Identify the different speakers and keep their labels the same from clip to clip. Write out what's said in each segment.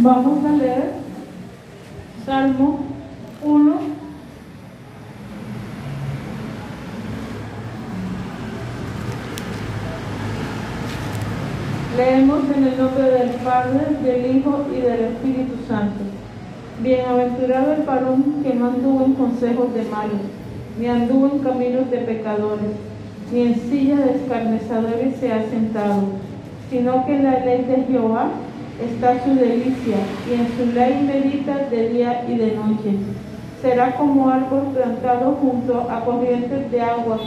Speaker 1: Vamos a leer Salmo 1. Leemos en el nombre del Padre, del Hijo y del Espíritu Santo. Bienaventurado el varón que no anduvo en consejos de malos, ni anduvo en caminos de pecadores, ni en silla de escarnecedores se ha sentado, sino que la ley de Jehová está su delicia, y en su ley medita de día y de noche. Será como árbol plantado junto a corrientes de agua,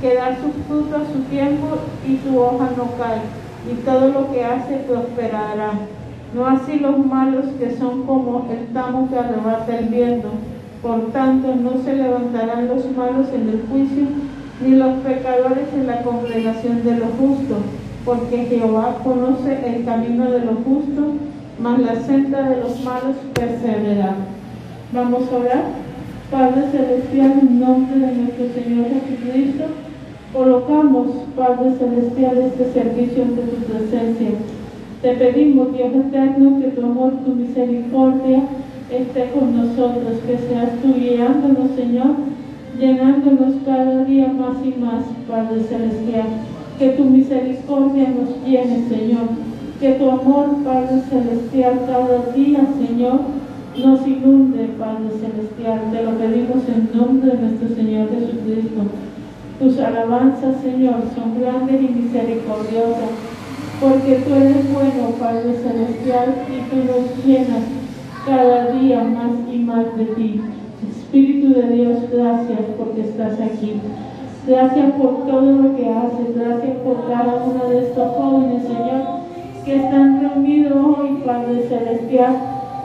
Speaker 1: que da su fruto a su tiempo y su hoja no cae, y todo lo que hace prosperará. No así los malos que son como el tamo que arrebata el viento. Por tanto, no se levantarán los malos en el juicio, ni los pecadores en la congregación de los justos porque Jehová conoce el camino de los justos, mas la senda de los malos perseverará. Vamos a orar. Padre Celestial, en nombre de nuestro Señor Jesucristo, colocamos, Padre Celestial, este servicio ante tu presencia. Te pedimos, Dios eterno, que tu amor, tu misericordia esté con nosotros, que seas tú guiándonos, Señor, llenándonos cada día más y más, Padre Celestial que tu misericordia nos llene, Señor. Que tu amor, Padre Celestial, cada día, Señor, nos inunde, Padre Celestial. Te lo pedimos en nombre de nuestro Señor Jesucristo. Tus alabanzas, Señor, son grandes y misericordiosas, porque tú eres bueno, Padre Celestial, y tú nos llenas cada día más y más de ti. Espíritu de Dios, gracias porque estás aquí. Gracias por todo lo que haces. Gracias por cada uno de estos jóvenes, Señor, que están reunidos hoy, Padre Celestial,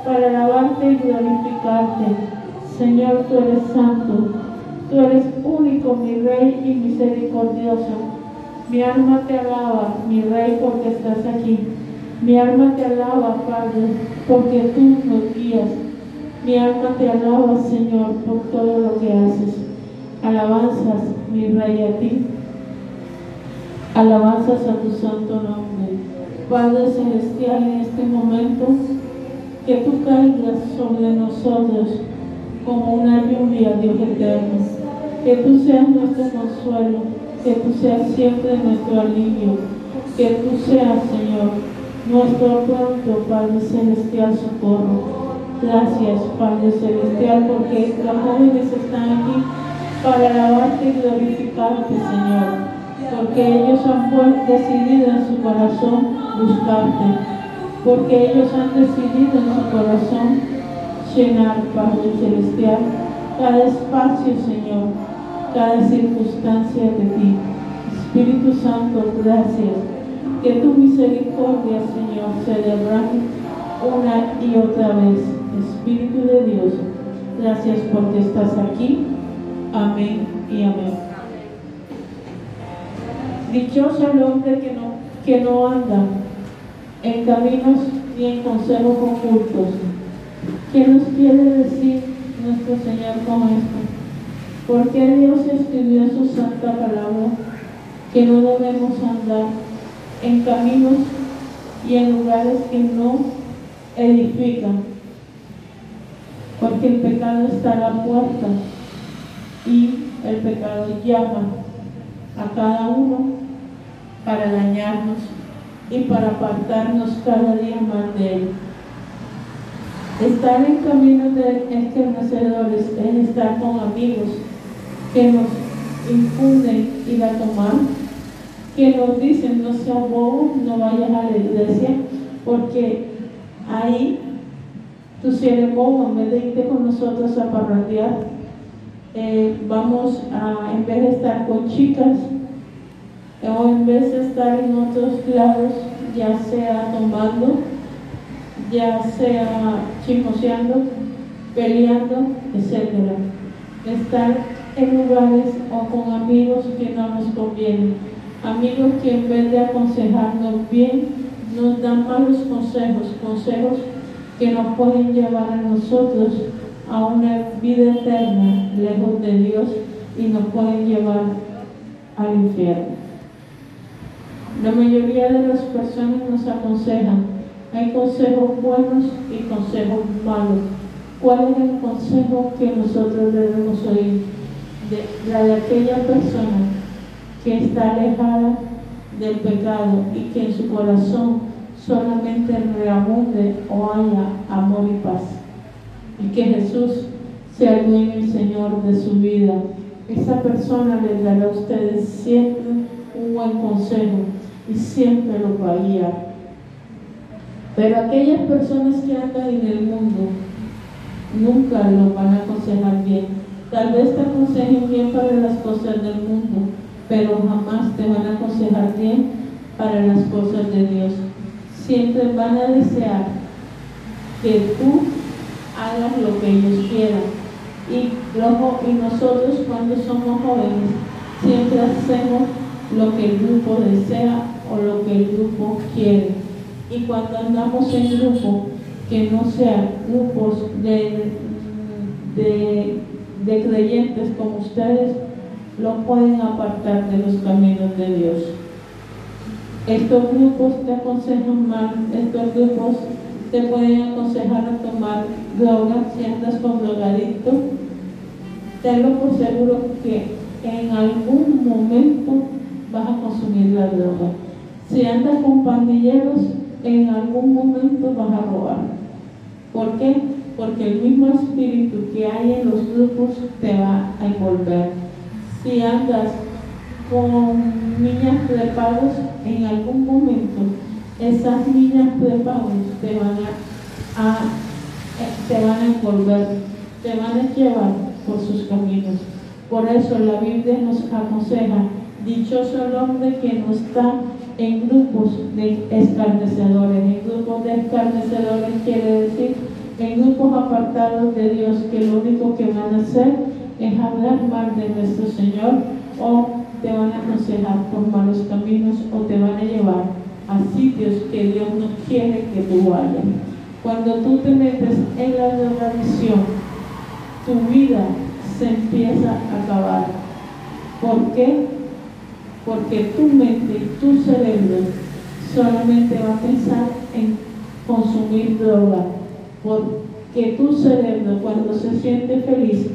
Speaker 1: para alabarte y glorificarte. Señor, tú eres santo. Tú eres único, mi Rey y misericordioso. Mi alma te alaba, mi Rey, porque estás aquí. Mi alma te alaba, Padre, porque tú nos guías. Mi alma te alaba, Señor, por todo lo que haces. Alabanzas, mi Rey, a ti. Alabanzas a tu santo nombre. Padre Celestial, en este momento, que tú caigas sobre nosotros como una lluvia, Dios eterno. Que tú seas nuestro consuelo, que tú seas siempre nuestro alivio, que tú seas, Señor, nuestro pronto, Padre Celestial, socorro. Gracias, Padre Celestial, porque los jóvenes están aquí para alabarte y glorificarte, Señor, porque ellos han decidido en su corazón buscarte, porque ellos han decidido en su corazón llenar, Padre Celestial, cada espacio, Señor, cada circunstancia de ti. Espíritu Santo, gracias. Que tu misericordia, Señor, se derrame una y otra vez. Espíritu de Dios, gracias porque estás aquí Amén y amén. Dichoso el hombre que no, que no anda en caminos ni en consejos ocultos. ¿Qué nos quiere decir nuestro Señor con esto? ¿Por qué Dios escribió su santa palabra que no debemos andar en caminos y en lugares que no edifican? Porque el pecado está a la puerta y el pecado llama a cada uno para dañarnos y para apartarnos cada día más de él. Estar en caminos de escarnecedores es estar con amigos que nos infunden ir a tomar, que nos dicen no seas bobo, no vayas a la iglesia, porque ahí tú si eres bobo, en vez de irte con nosotros a parrandear, eh, vamos a, en vez de estar con chicas, o en vez de estar en otros lados, ya sea tomando, ya sea chismoseando, peleando, etc. Estar en lugares o con amigos que no nos convienen. Amigos que en vez de aconsejarnos bien, nos dan malos consejos, consejos que nos pueden llevar a nosotros a una vida eterna lejos de Dios y nos pueden llevar al infierno. La mayoría de las personas nos aconsejan Hay consejos buenos y consejos malos. ¿Cuál es el consejo que nosotros debemos oír? De, la de aquella persona que está alejada del pecado y que en su corazón solamente reabunde o haya amor y paz. Y que Jesús sea el dueño y Señor de su vida. Esa persona les dará a ustedes siempre un buen consejo y siempre lo va a guiar. Pero aquellas personas que andan en el mundo nunca lo van a aconsejar bien. Tal vez te aconsejen bien para las cosas del mundo, pero jamás te van a aconsejar bien para las cosas de Dios. Siempre van a desear que tú hagas lo que ellos quieran. Y, y nosotros cuando somos jóvenes siempre hacemos lo que el grupo desea o lo que el grupo quiere. Y cuando andamos en grupo, que no sean grupos de, de, de creyentes como ustedes, lo pueden apartar de los caminos de Dios. Estos grupos te aconsejan mal, estos grupos te pueden aconsejar a tomar drogas si andas con drogadicto. Tenlo por seguro que en algún momento vas a consumir la droga. Si andas con pandilleros, en algún momento vas a robar. ¿Por qué? Porque el mismo espíritu que hay en los grupos te va a envolver. Si andas con niñas prepagos, en algún momento esas niñas prepagos te van a, eh, te van a envolver, te van a llevar por sus caminos. Por eso la Biblia nos aconseja, dichoso el hombre que no está en grupos de escarnecedores. En grupos de escarnecedores quiere decir en grupos apartados de Dios que lo único que van a hacer es hablar mal de nuestro Señor o te van a aconsejar por malos caminos o te van a llevar a sitios que Dios no quiere que tú vayas. Cuando tú te metes en la drogadicción, tu vida se empieza a acabar. ¿Por qué? porque tu mente y tu cerebro solamente va a pensar en consumir droga, porque tu cerebro cuando se siente feliz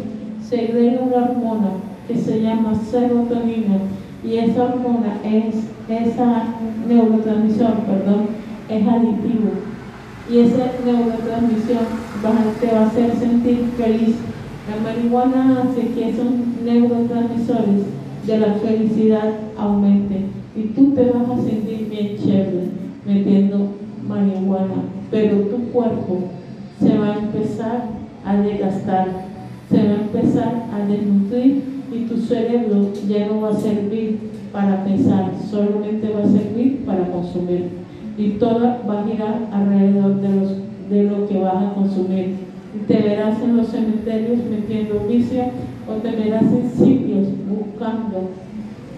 Speaker 1: segrega una hormona que se llama serotonina y esa hormona es, esa neurotransmisión, perdón, es aditivo y esa neurotransmisión te va a hacer sentir feliz. La marihuana hace que esos neurotransmisores de la felicidad aumente y tú te vas a sentir bien chévere metiendo marihuana, pero tu cuerpo se va a empezar a desgastar, se va a empezar a desnutrir y tu cerebro ya no va a servir para pensar, solamente va a servir para consumir. Y todo va a girar alrededor de, los, de lo que vas a consumir. Te verás en los cementerios metiendo vicio o te verás en sitios buscando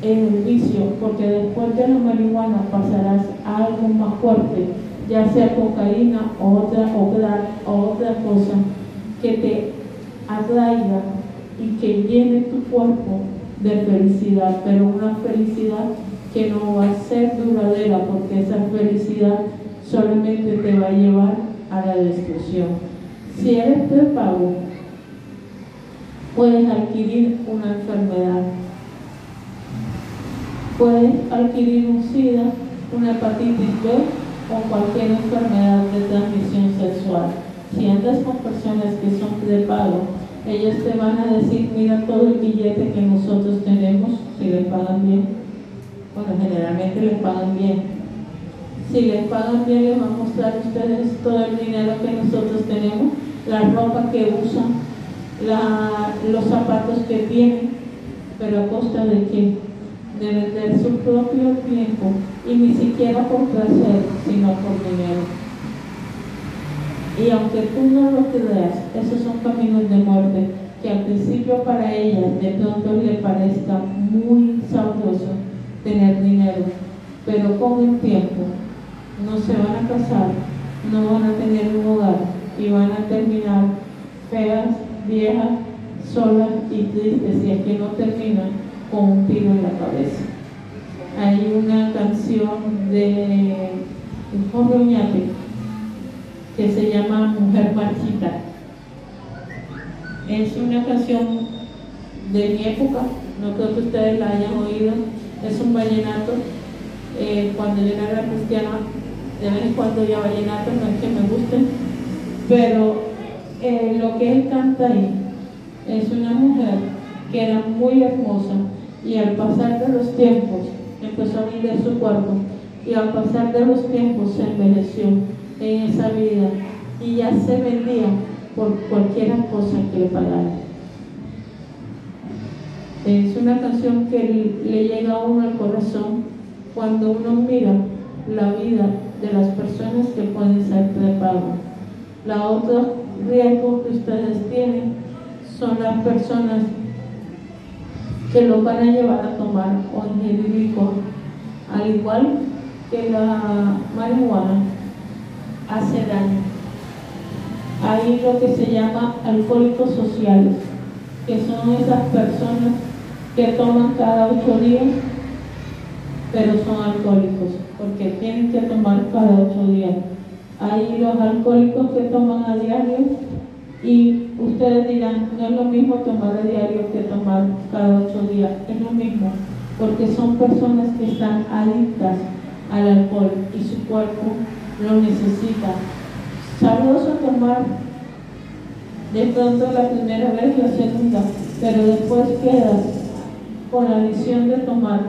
Speaker 1: el vicio, porque después de la marihuana pasarás a algo más fuerte, ya sea cocaína o otra, o otra cosa que te atraiga y que llene tu cuerpo de felicidad, pero una felicidad que no va a ser duradera, porque esa felicidad solamente te va a llevar a la destrucción. Si eres prepago, puedes adquirir una enfermedad. Puedes adquirir un SIDA, una hepatitis B o cualquier enfermedad de transmisión sexual. Si andas con personas que son prepago, ellos te van a decir, mira todo el billete que nosotros tenemos, si les pagan bien. Bueno, generalmente les pagan bien, si les pagan bien, les va a mostrar a ustedes todo el dinero que nosotros tenemos, la ropa que usan, los zapatos que tienen, pero a costa de qué? De vender su propio tiempo y ni siquiera por placer, sino por dinero. Y aunque tú no lo creas, esos son caminos de muerte que al principio para ellas de pronto le parezca muy sabroso tener dinero, pero con el tiempo no se van a casar, no van a tener un hogar y van a terminar feas, viejas, solas y tristes, y es que no terminan con un tiro en la cabeza. Hay una canción de Jorge Oñate que se llama Mujer Marchita. Es una canción de mi época, no creo que ustedes la hayan oído, es un vallenato. Eh, cuando yo era cristiana, de vez en cuando ya vallenato, no es que me gusten, pero eh, lo que él canta ahí es una mujer que era muy hermosa y al pasar de los tiempos empezó a vivir su cuerpo y al pasar de los tiempos se envejeció en esa vida y ya se vendía por cualquier cosa que le pagara. Es una canción que le llega a uno al corazón cuando uno mira la vida de las personas que pueden ser prepago. La otra riesgo que ustedes tienen son las personas que lo van a llevar a tomar o ingerir al igual que la marihuana hace daño. Hay lo que se llama alcohólicos sociales, que son esas personas que toman cada ocho días, pero son alcohólicos, porque tienen que tomar cada ocho días. Hay los alcohólicos que toman a diario y ustedes dirán, no es lo mismo tomar a diario que tomar cada ocho días, es lo mismo, porque son personas que están adictas al alcohol y su cuerpo lo necesita. Sabroso tomar de pronto la primera vez, la segunda, pero después quedas con la adicción de tomar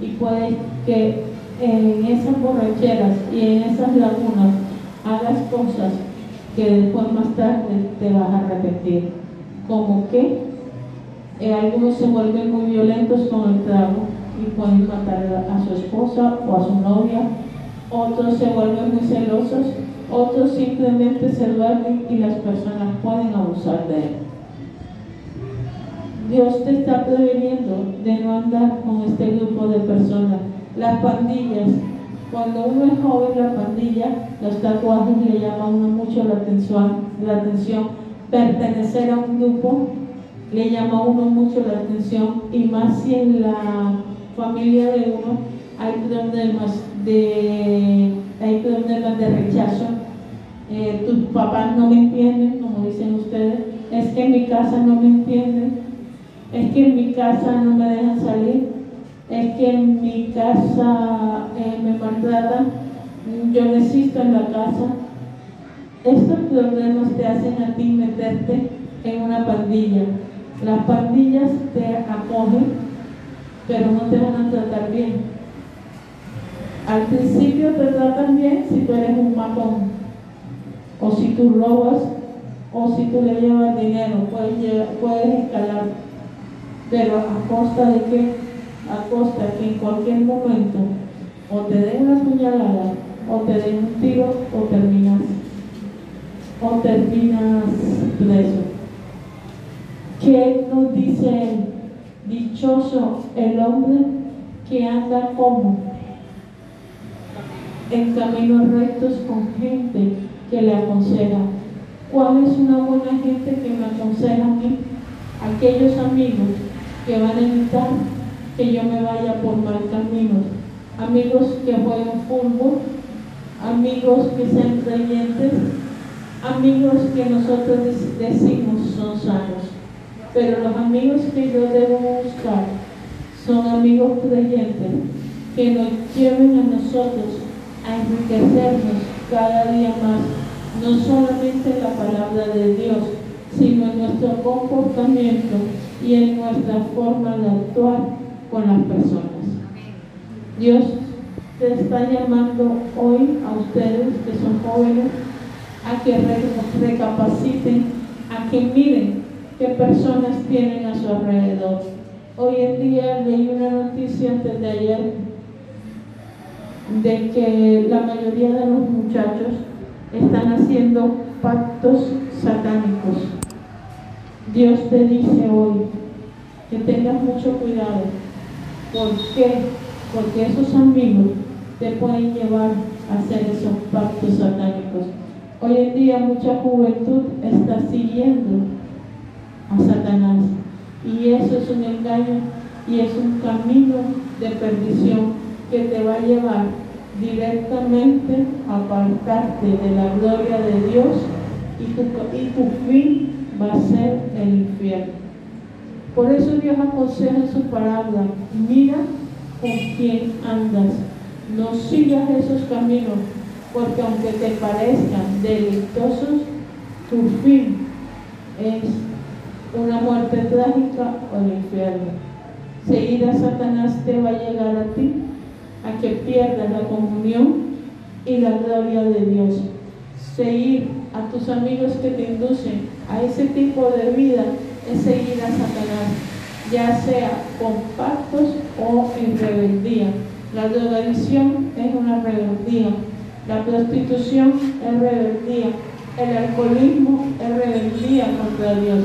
Speaker 1: y puede que en esas borracheras y en esas lagunas hagas cosas que después más tarde te vas a repetir. Como que eh, algunos se vuelven muy violentos con el trago y pueden matar a su esposa o a su novia, otros se vuelven muy celosos, otros simplemente se duermen y las personas pueden abusar de él. Dios te está preveniendo de no andar con este grupo de personas. Las pandillas cuando uno es joven, la pandilla, los tatuajes le llaman a uno mucho la atención, la atención. Pertenecer a un grupo le llama a uno mucho la atención y más si en la familia de uno hay problemas de, hay problemas de rechazo. Eh, tus papás no me entienden, como dicen ustedes, es que en mi casa no me entienden, es que en mi casa no me dejan salir, es que en mi casa eh, me maltratan, yo no existo en la casa. Estos problemas te hacen a ti meterte en una pandilla. Las pandillas te acogen, pero no te van a tratar bien. Al principio te tratan bien si tú eres un matón, o si tú robas, o si tú le llevas dinero, puedes, puedes escalar. Pero a costa de qué? a costa que en cualquier momento o te den una puñalada o te den un tiro o terminas o terminas preso. ¿Qué nos dice él? Dichoso el hombre que anda como en caminos rectos con gente que le aconseja. ¿Cuál es una buena gente que me aconseja a mí? Aquellos amigos que van a evitar que yo me vaya por mal camino. Amigos que jueguen fútbol, amigos que sean creyentes, amigos que nosotros decimos son sanos. Pero los amigos que yo debo buscar son amigos creyentes que nos lleven a nosotros a enriquecernos cada día más, no solamente en la palabra de Dios, sino en nuestro comportamiento y en nuestra forma de actuar con las personas. Dios te está llamando hoy a ustedes que son jóvenes a que recapaciten, a que miren qué personas tienen a su alrededor. Hoy en día leí una noticia antes de ayer de que la mayoría de los muchachos están haciendo pactos satánicos. Dios te dice hoy que tengas mucho cuidado ¿Por qué? Porque esos amigos te pueden llevar a hacer esos pactos satánicos. Hoy en día mucha juventud está siguiendo a Satanás y eso es un engaño y es un camino de perdición que te va a llevar directamente apartarte de la gloria de Dios y tu, y tu fin va a ser el infierno. Por eso Dios aconseja en su palabra, mira con quién andas, no sigas esos caminos, porque aunque te parezcan delictosos, tu fin es una muerte trágica o el infierno. Seguir a Satanás te va a llegar a ti, a que pierdas la comunión y la gloria de Dios. Seguir a tus amigos que te inducen a ese tipo de vida es seguir a Satanás, ya sea con pactos o en rebeldía. La drogadicción es una rebeldía, la prostitución es rebeldía, el alcoholismo es rebeldía contra Dios,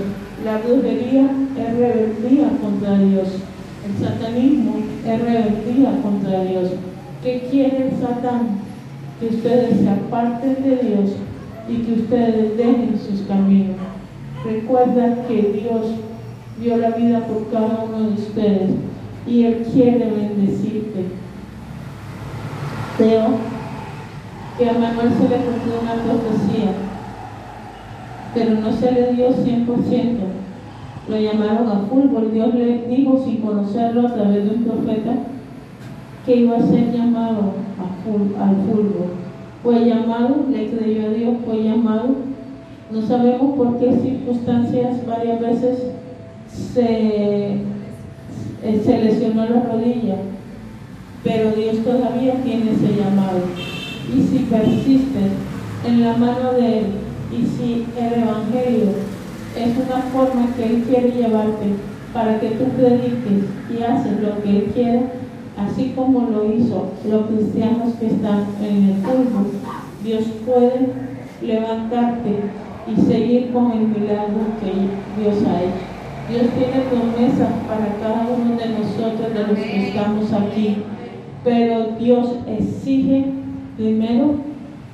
Speaker 1: la brujería es rebeldía contra Dios, el satanismo es rebeldía contra Dios. ¿Qué quiere el Satán? Que ustedes se aparten de Dios y que ustedes dejen sus caminos. Recuerda que Dios dio la vida por cada uno de ustedes y Él quiere bendecirte. Creo que a Manuel se le cumplió una profecía, pero no se le dio 100%. Lo llamaron a fútbol. Dios le dijo, sin conocerlo a través de un profeta, que iba a ser llamado al fútbol. Fue llamado, le creyó a Dios, fue llamado no sabemos por qué circunstancias varias veces se, se lesionó la rodilla, pero Dios todavía tiene ese llamado. Y si persistes en la mano de Él, y si el Evangelio es una forma que Él quiere llevarte para que tú prediques y haces lo que Él quiere, así como lo hizo los cristianos que están en el pueblo, Dios puede levantarte y seguir con el milagro que Dios ha hecho. Dios tiene promesas para cada uno de nosotros, de los que estamos aquí, pero Dios exige primero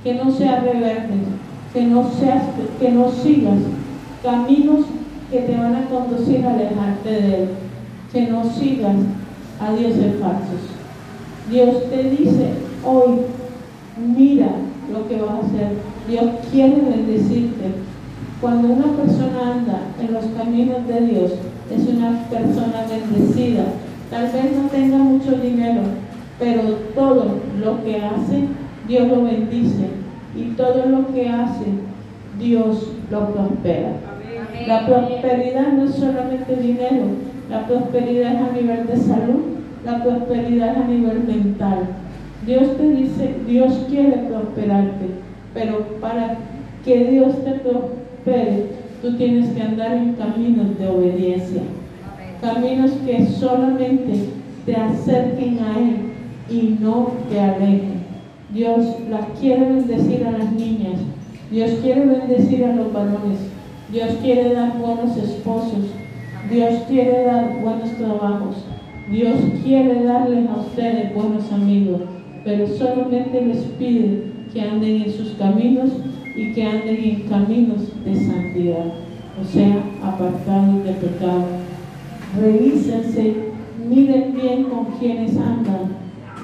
Speaker 1: que no seas rebelde, que no, seas, que no sigas caminos que te van a conducir a alejarte de Él, que no sigas a dioses falsos. Dios te dice hoy, mira lo que vas a hacer. Dios quiere bendecirte. Cuando una persona anda en los caminos de Dios, es una persona bendecida. Tal vez no tenga mucho dinero, pero todo lo que hace, Dios lo bendice. Y todo lo que hace, Dios lo prospera. La prosperidad no es solamente dinero, la prosperidad es a nivel de salud, la prosperidad es a nivel mental. Dios te dice, Dios quiere prosperarte, pero para que Dios te prospere, tú tienes que andar en caminos de obediencia. Caminos que solamente te acerquen a Él y no te alejen. Dios las quiere bendecir a las niñas. Dios quiere bendecir a los varones. Dios quiere dar buenos esposos. Dios quiere dar buenos trabajos. Dios quiere darles a ustedes buenos amigos pero solamente les pide que anden en sus caminos y que anden en caminos de santidad, o sea, apartados de pecado. Revísense, miren bien con quienes andan,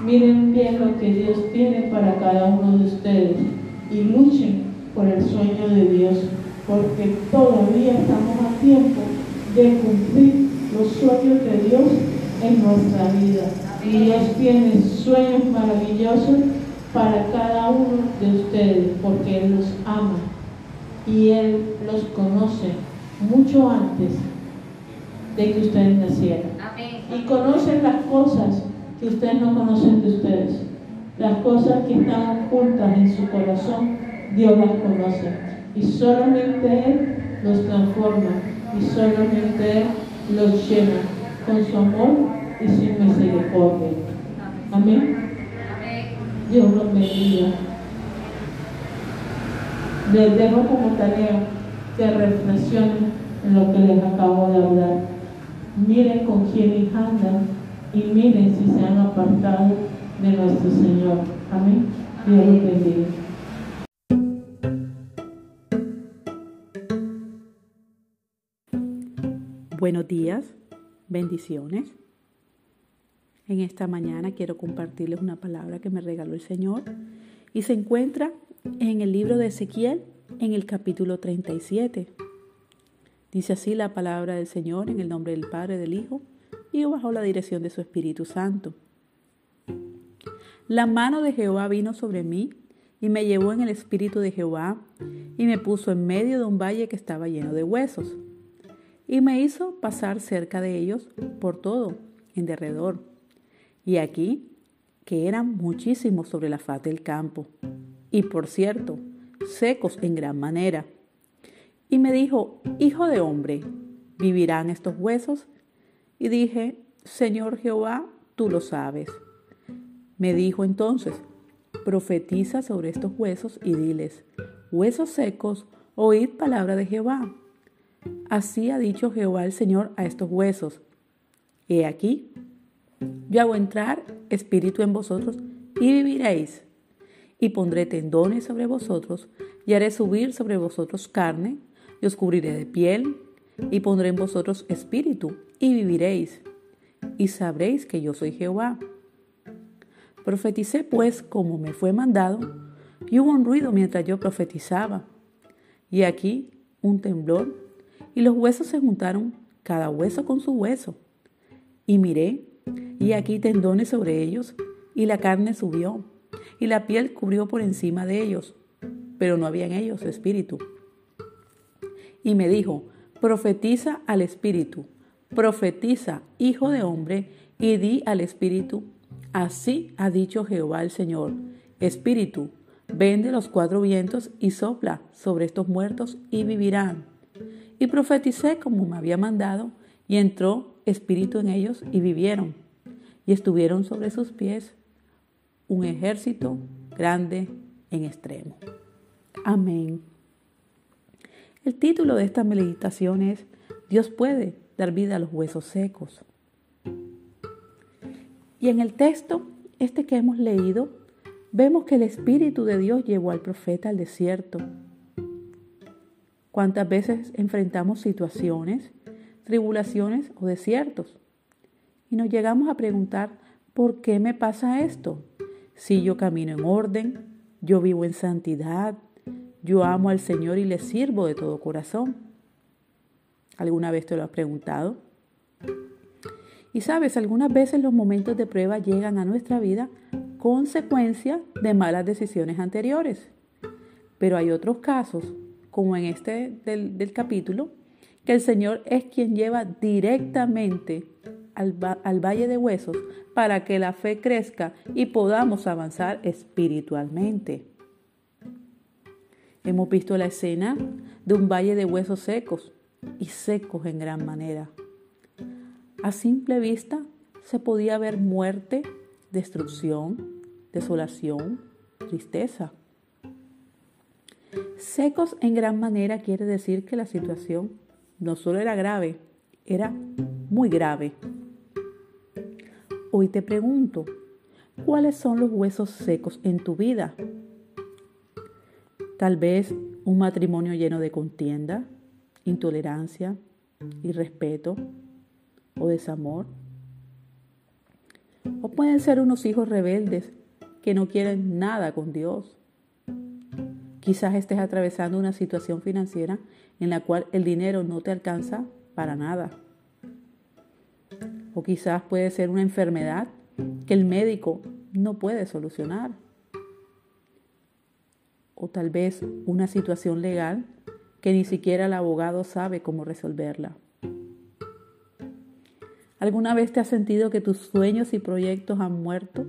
Speaker 1: miren bien lo que Dios tiene para cada uno de ustedes y luchen por el sueño de Dios, porque todavía estamos a tiempo de cumplir los sueños de Dios en nuestra vida. Y Dios tiene sueños maravillosos para cada uno de ustedes, porque Él los ama y Él los conoce mucho antes de que ustedes nacieran. Y conocen las cosas que ustedes no conocen de ustedes. Las cosas que están ocultas en su corazón, Dios las conoce. Y solamente Él los transforma y solamente Él los llena con su amor y sin misericordia. Amén. Dios los bendiga. Les dejo como tarea que reflexionen en lo que les acabo de hablar. Miren con quién andan y miren si se han apartado de nuestro Señor. Amén. Dios los bendiga.
Speaker 2: Buenos días, bendiciones. En esta mañana quiero compartirles una palabra que me regaló el Señor y se encuentra en el libro de Ezequiel en el capítulo 37. Dice así la palabra del Señor en el nombre del Padre, del Hijo y bajo la dirección de su Espíritu Santo. La mano de Jehová vino sobre mí y me llevó en el espíritu de Jehová y me puso en medio de un valle que estaba lleno de huesos y me hizo pasar cerca de ellos por todo, en derredor. Y aquí, que eran muchísimos sobre la faz del campo, y por cierto, secos en gran manera. Y me dijo, Hijo de hombre, ¿vivirán estos huesos? Y dije, Señor Jehová, tú lo sabes. Me dijo entonces, profetiza sobre estos huesos y diles, huesos secos, oíd palabra de Jehová. Así ha dicho Jehová el Señor a estos huesos. He aquí, yo hago entrar espíritu en vosotros y viviréis. Y pondré tendones sobre vosotros y haré subir sobre vosotros carne y os cubriré de piel y pondré en vosotros espíritu y viviréis. Y sabréis que yo soy Jehová. Profeticé pues como me fue mandado y hubo un ruido mientras yo profetizaba. Y aquí un temblor y los huesos se juntaron, cada hueso con su hueso. Y miré, y aquí tendones sobre ellos, y la carne subió, y la piel cubrió por encima de ellos, pero no había en ellos espíritu. Y me dijo, profetiza al espíritu, profetiza, hijo de hombre, y di al espíritu, así ha dicho Jehová el Señor, espíritu, vende los cuatro vientos y sopla sobre estos muertos y vivirán. Y profeticé como me había mandado, y entró espíritu en ellos y vivieron, y estuvieron sobre sus pies un ejército grande en extremo. Amén. El título de esta meditación es Dios puede dar vida a los huesos secos. Y en el texto, este que hemos leído, vemos que el Espíritu de Dios llevó al profeta al desierto ¿Cuántas veces enfrentamos situaciones, tribulaciones o desiertos? Y nos llegamos a preguntar, ¿por qué me pasa esto? Si yo camino en orden, yo vivo en santidad, yo amo al Señor y le sirvo de todo corazón. ¿Alguna vez te lo has preguntado? Y sabes, algunas veces los momentos de prueba llegan a nuestra vida consecuencia de malas decisiones anteriores. Pero hay otros casos como en este del, capítulo, que el Señor es quien lleva directamente al, al, valle de huesos para que la fe crezca y podamos avanzar espiritualmente. Hemos visto la escena de un valle de huesos secos y secos en gran manera. A simple vista se podía ver muerte, destrucción, desolación, tristeza. Secos en gran manera quiere decir que la situación no solo era grave, era muy grave. Hoy te pregunto, ¿cuáles son los huesos secos en tu vida? Tal vez un matrimonio lleno de contienda, intolerancia, irrespeto o desamor. O pueden ser unos hijos rebeldes que no quieren nada con Dios Quizás estés atravesando una situación financiera en la cual el dinero no te alcanza para nada. O quizás puede ser una enfermedad que el médico no puede solucionar. O tal vez una situación legal que ni siquiera el abogado sabe cómo resolverla. ¿Alguna vez te has sentido que tus sueños y proyectos han muerto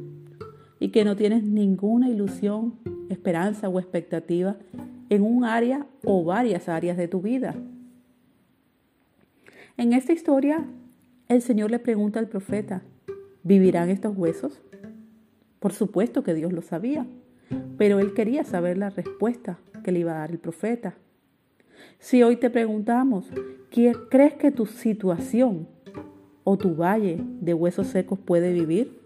Speaker 2: y que no tienes ninguna ilusión esperanza o expectativa en un área o varias áreas de tu vida. En esta historia, el Señor le pregunta al profeta, ¿vivirán estos huesos? Por supuesto que Dios lo sabía, pero él quería saber la respuesta que le iba a dar el profeta. Si hoy te preguntamos, ¿crees que tu situación o tu valle de huesos secos puede vivir?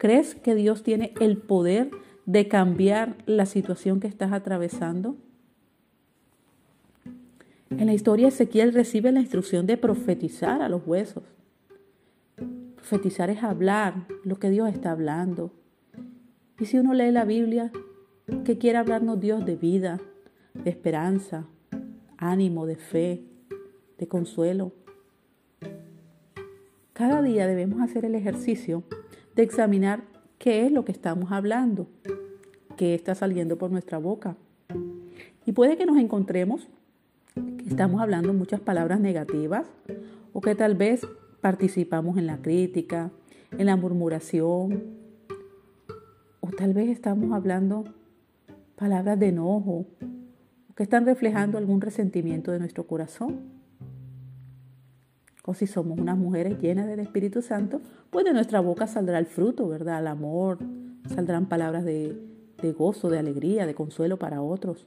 Speaker 2: ¿Crees que Dios tiene el poder de cambiar la situación que estás atravesando? En la historia Ezequiel recibe la instrucción de profetizar a los huesos. Profetizar es hablar lo que Dios está hablando. Y si uno lee la Biblia, que quiere hablarnos Dios de vida, de esperanza, ánimo, de fe, de consuelo. Cada día debemos hacer el ejercicio examinar qué es lo que estamos hablando, qué está saliendo por nuestra boca. Y puede que nos encontremos que estamos hablando muchas palabras negativas o que tal vez participamos en la crítica, en la murmuración, o tal vez estamos hablando palabras de enojo, que están reflejando algún resentimiento de nuestro corazón. O si somos unas mujeres llenas del Espíritu Santo, pues de nuestra boca saldrá el fruto, ¿verdad? El amor, saldrán palabras de, de gozo, de alegría, de consuelo para otros.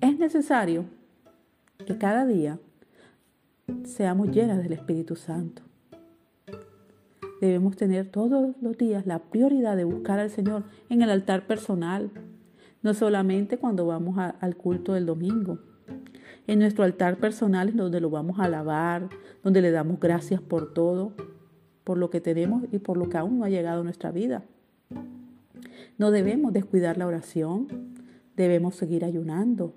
Speaker 2: Es necesario que cada día seamos llenas del Espíritu Santo. Debemos tener todos los días la prioridad de buscar al Señor en el altar personal, no solamente cuando vamos al culto del domingo. En nuestro altar personal donde lo vamos a alabar, donde le damos gracias por todo, por lo que tenemos y por lo que aún no ha llegado a nuestra vida. No debemos descuidar la oración, debemos seguir ayunando,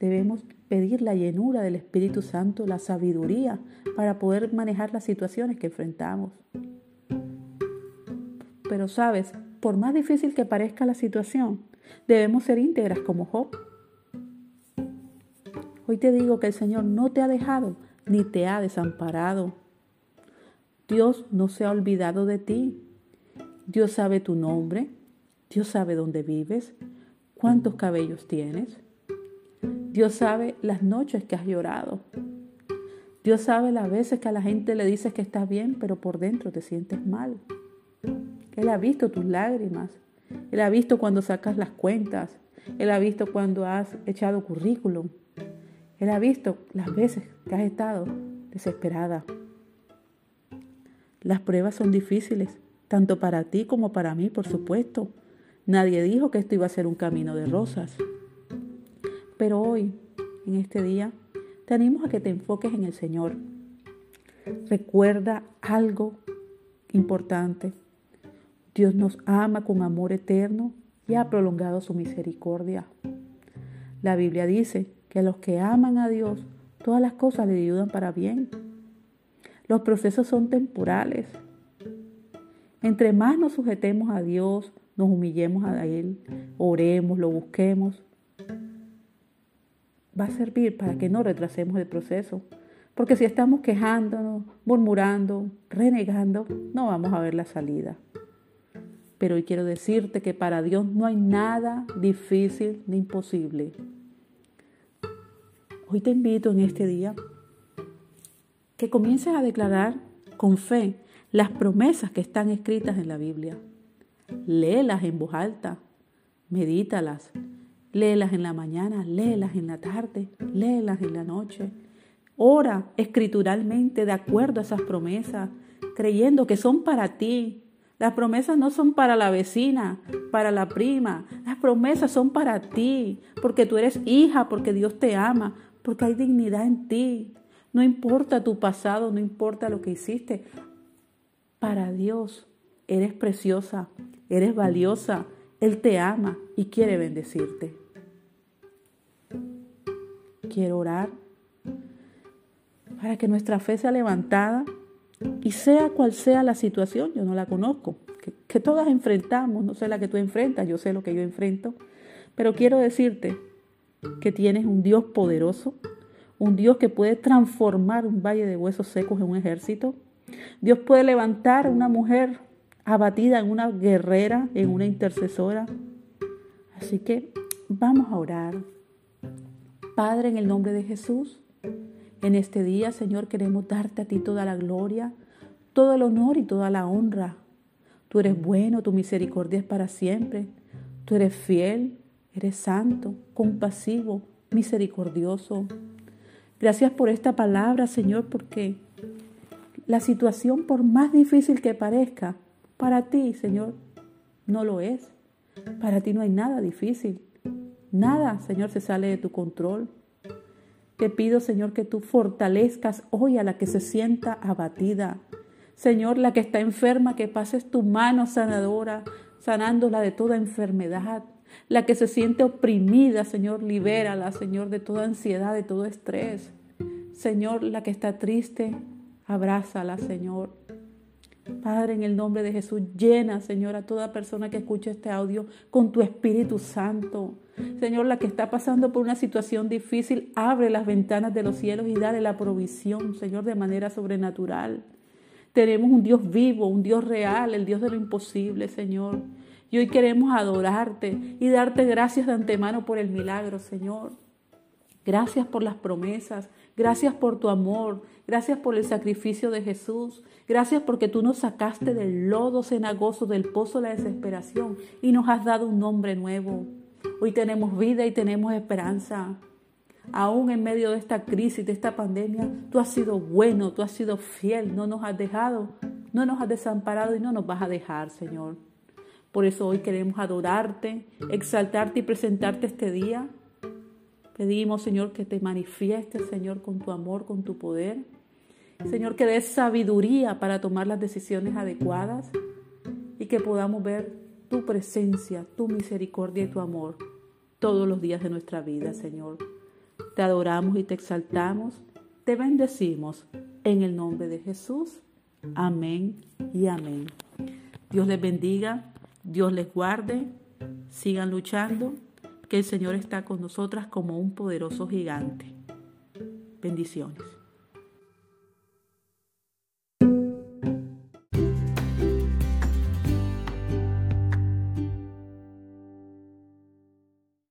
Speaker 2: debemos pedir la llenura del Espíritu Santo, la sabiduría para poder manejar las situaciones que enfrentamos. Pero sabes, por más difícil que parezca la situación, debemos ser íntegras como Job. Hoy te digo que el Señor no te ha dejado ni te ha desamparado. Dios no se ha olvidado de ti. Dios sabe tu nombre. Dios sabe dónde vives, cuántos cabellos tienes. Dios sabe las noches que has llorado. Dios sabe las veces que a la gente le dices que estás bien, pero por dentro te sientes mal. Él ha visto tus lágrimas. Él ha visto cuando sacas las cuentas. Él ha visto cuando has echado currículum. Él ha visto las veces que has estado desesperada. Las pruebas son difíciles, tanto para ti como para mí, por supuesto. Nadie dijo que esto iba a ser un camino de rosas. Pero hoy, en este día, te animo a que te enfoques en el Señor. Recuerda algo importante. Dios nos ama con amor eterno y ha prolongado su misericordia. La Biblia dice que a los que aman a Dios, todas las cosas le ayudan para bien. Los procesos son temporales. Entre más nos sujetemos a Dios, nos humillemos a Él, oremos, lo busquemos, va a servir para que no retrasemos el proceso. Porque si estamos quejándonos, murmurando, renegando, no vamos a ver la salida. Pero hoy quiero decirte que para Dios no hay nada difícil ni imposible. Hoy te invito en este día que comiences a declarar con fe las promesas que están escritas en la Biblia. Léelas en voz alta, medítalas, léelas en la mañana, léelas en la tarde, léelas en la noche. Ora escrituralmente de acuerdo a esas promesas, creyendo que son para ti. Las promesas no son para la vecina, para la prima. Las promesas son para ti, porque tú eres hija, porque Dios te ama, porque hay dignidad en ti. No importa tu pasado, no importa lo que hiciste. Para Dios eres preciosa, eres valiosa, Él te ama y quiere bendecirte. Quiero orar para que nuestra fe sea levantada y sea cual sea la situación, yo no la conozco, que, todas enfrentamos, no sé la que tú enfrentas, yo sé lo que yo enfrento, pero quiero decirte que tienes un Dios poderoso, un Dios que puede transformar un valle de huesos secos en un ejército. Dios puede levantar a una mujer abatida en una guerrera, en una intercesora. Así que vamos a orar. Padre, en el nombre de Jesús, en este día, Señor, queremos darte a ti toda la gloria, todo el honor y toda la honra. Tú eres bueno, tu misericordia es para siempre. Tú eres fiel, eres santo, compasivo, misericordioso. Gracias por esta palabra, Señor, porque la situación, por más difícil que parezca, para ti, Señor, no lo es. Para ti no hay nada difícil. Nada, Señor, se sale de tu control. Te pido, Señor, que tú fortalezcas hoy a la que se sienta abatida. Señor, la que está enferma, que pases tu mano sanadora, sanándola de toda enfermedad. La que se siente oprimida, Señor, libérala, Señor, de toda ansiedad, de todo estrés. Señor, la que está triste, abrázala, Señor. Padre, en el nombre de Jesús, llena, Señor, a toda persona que escuche este audio con tu Espíritu Santo. Señor, la que está pasando por una situación difícil, abre las ventanas de los cielos y dale la provisión, Señor, de manera sobrenatural. Tenemos un Dios vivo, un Dios real, el Dios de lo imposible, Señor. Y hoy queremos adorarte y darte gracias de antemano por el milagro, Señor. Gracias por las promesas, gracias por tu amor, gracias por el sacrificio de Jesús, gracias porque tú nos sacaste del lodo cenagoso, del pozo de la desesperación y nos has dado un nombre nuevo. Hoy tenemos vida y tenemos esperanza. Aún en medio de esta crisis, de esta pandemia, tú has sido bueno, tú has sido fiel, no nos has dejado, no nos has desamparado y no nos vas a dejar, Señor. Por eso hoy queremos adorarte, exaltarte y presentarte este día. Pedimos, Señor, que te manifiestes, Señor, con tu amor, con tu poder. Señor, que des sabiduría para tomar las decisiones adecuadas y que podamos ver tu presencia, tu misericordia y tu amor todos los días de nuestra vida, Señor. Te adoramos y te exaltamos, te bendecimos en el nombre de Jesús. Amén y amén. Dios les bendiga, Dios les guarde, sigan luchando, que el Señor está con nosotras como un poderoso gigante. Bendiciones.